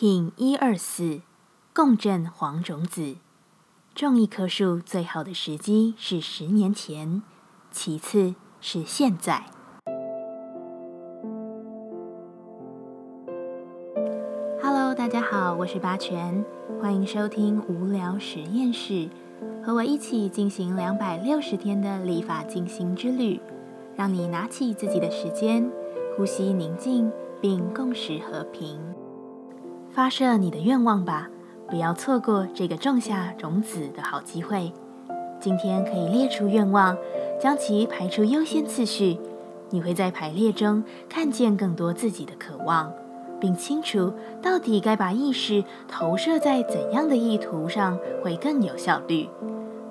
King 一二四，共振黄种子。种一棵树最好的时机是十年前，其次是现在。Hello，大家好，我是八全，欢迎收听无聊实验室，和我一起进行两百六十天的立法进行之旅，让你拿起自己的时间，呼吸宁静，并共识和平。发射你的愿望吧，不要错过这个种下种子的好机会。今天可以列出愿望，将其排出优先次序。你会在排列中看见更多自己的渴望，并清楚到底该把意识投射在怎样的意图上会更有效率。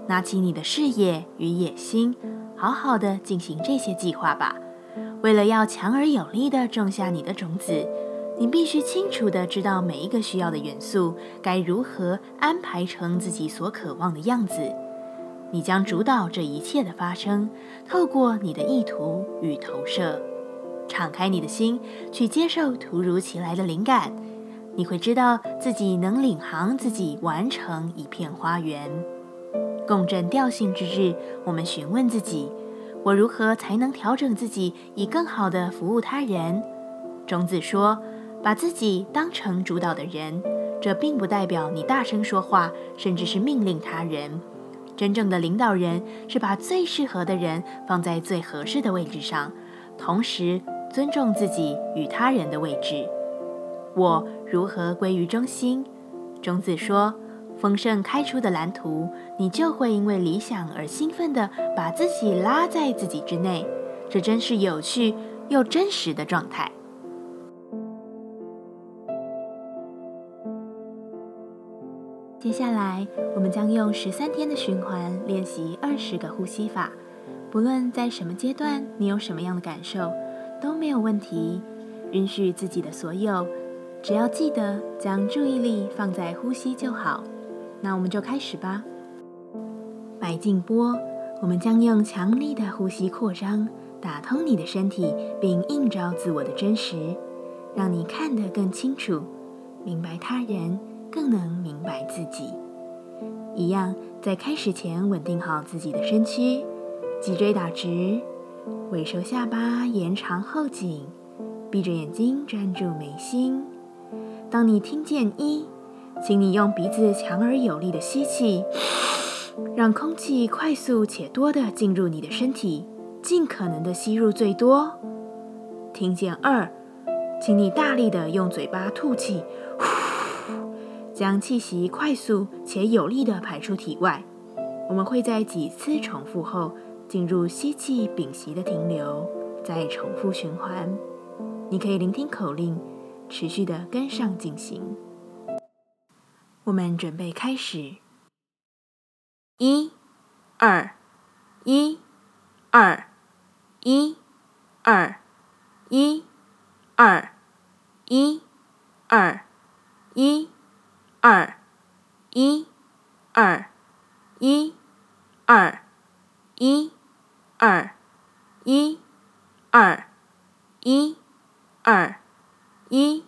拿起你的视野与野心，好好的进行这些计划吧。为了要强而有力的种下你的种子。你必须清楚地知道每一个需要的元素该如何安排成自己所渴望的样子。你将主导这一切的发生，透过你的意图与投射。敞开你的心，去接受突如其来的灵感。你会知道自己能领航自己，完成一片花园。共振调性之日，我们询问自己：我如何才能调整自己，以更好地服务他人？种子说。把自己当成主导的人，这并不代表你大声说话，甚至是命令他人。真正的领导人是把最适合的人放在最合适的位置上，同时尊重自己与他人的位置。我如何归于中心？中子说：“丰盛开出的蓝图，你就会因为理想而兴奋地把自己拉在自己之内。这真是有趣又真实的状态。”接下来，我们将用十三天的循环练习二十个呼吸法。不论在什么阶段，你有什么样的感受，都没有问题。允许自己的所有，只要记得将注意力放在呼吸就好。那我们就开始吧。白静波，我们将用强力的呼吸扩张，打通你的身体，并映照自我的真实，让你看得更清楚，明白他人。更能明白自己。一样，在开始前稳定好自己的身躯，脊椎打直，尾收下巴，延长后颈，闭着眼睛专注眉心。当你听见一，请你用鼻子强而有力的吸气，让空气快速且多的进入你的身体，尽可能的吸入最多。听见二，请你大力的用嘴巴吐气。将气息快速且有力的排出体外。我们会在几次重复后进入吸气屏息的停留，再重复循环。你可以聆听口令，持续的跟上进行。我们准备开始。一、二、一、二、一、二、一、二、一、二、一。二，一，二，一，二，一，二，一，二，一，二，一，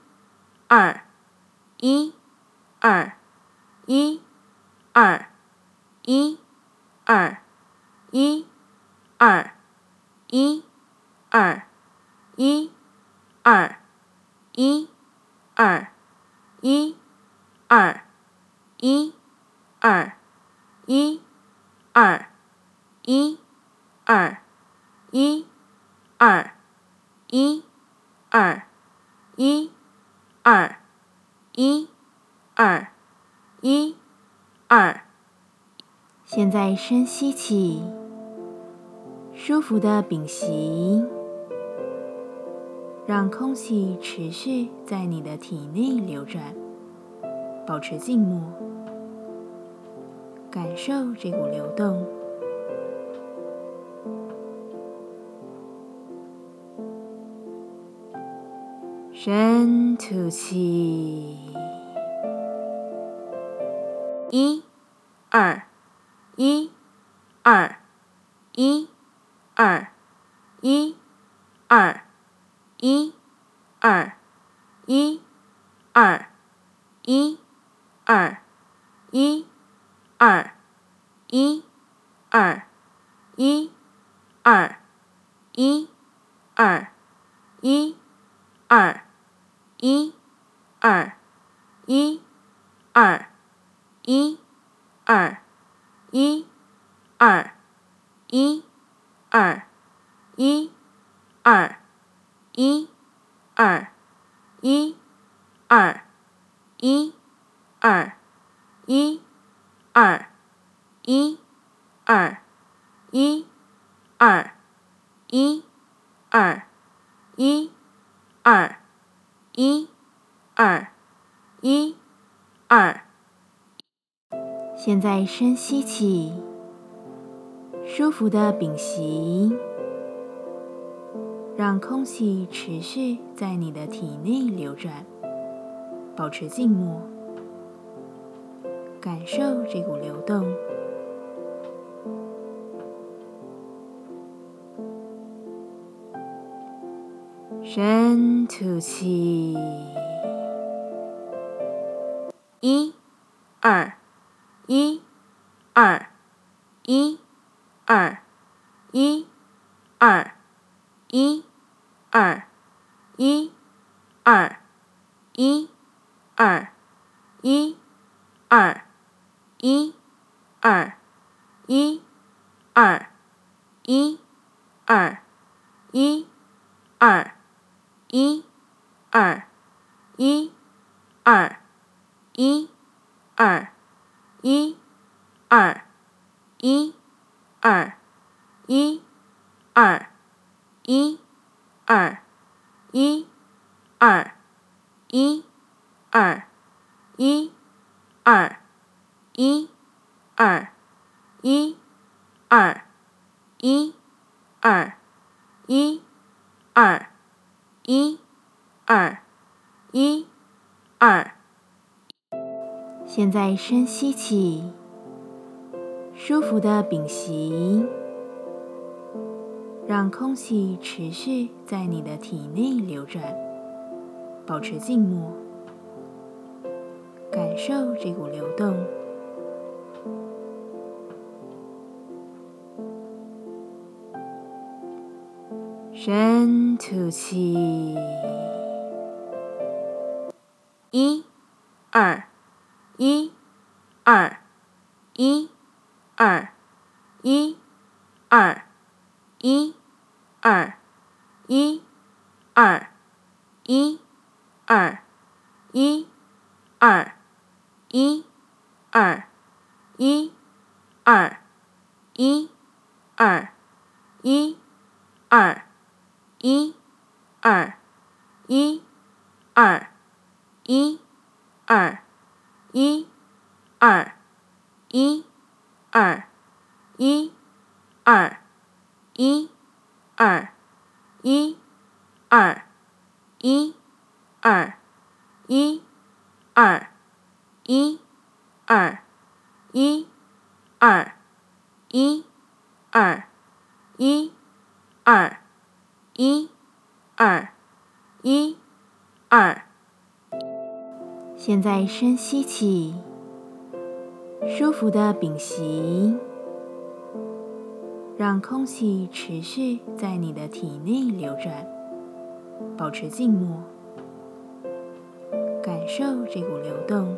二，一，二，一，二，一，二，一，二，一，二，一，二，一，二，一。二，一，二，一，二，一，二，一，二，一，二，一，二，一，二，一，二。现在深吸气，舒服的屏息，让空气持续在你的体内流转。保持静默，感受这股流动。深吐气，一、二、一、二、一、二、一、二、一、二、一、二。一、二、一、二、一、二、一、二、一、二、一、二、一、二、一、二、一、二、一、二、一、二、一、二、一、二、一、二、一、二、一、二、一、二、一、二、一、二、一、二、一、二、一、二。现在深吸气，舒服的屏息，让空气持续在你的体内流转，保持静默，感受这股流动。深吐气，一、二。一、二、一、二、一、二、一、二、一、二、一、二、一、二、一、二、一、二、一、二、一、二、一、二、一、二、一、二。一、二、一、二、一、二、一、二、一、二、一、二、一、二、一、二、一、二、一、二、一、二、一、二、一、二。现在深吸气，舒服的屏息，让空气持续在你的体内流转，保持静默，感受这股流动。深吐气，一、二。一、二、一、二、一、二、一、二、一、二、一、二、一、二、一、二、一、二、一、二、一、二、一、二、一、二、一、二。一、二、一、二、一、二、一、二、一、二、一、二、一、二、一、二、一、二、一、二、一、二、一、二、一、二。现在深吸气，舒服的屏息，让空气持续在你的体内流转，保持静默，感受这股流动。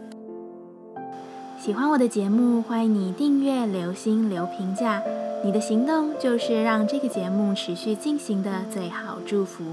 喜欢我的节目，欢迎你订阅、留心、留评价。你的行动就是让这个节目持续进行的最好祝福。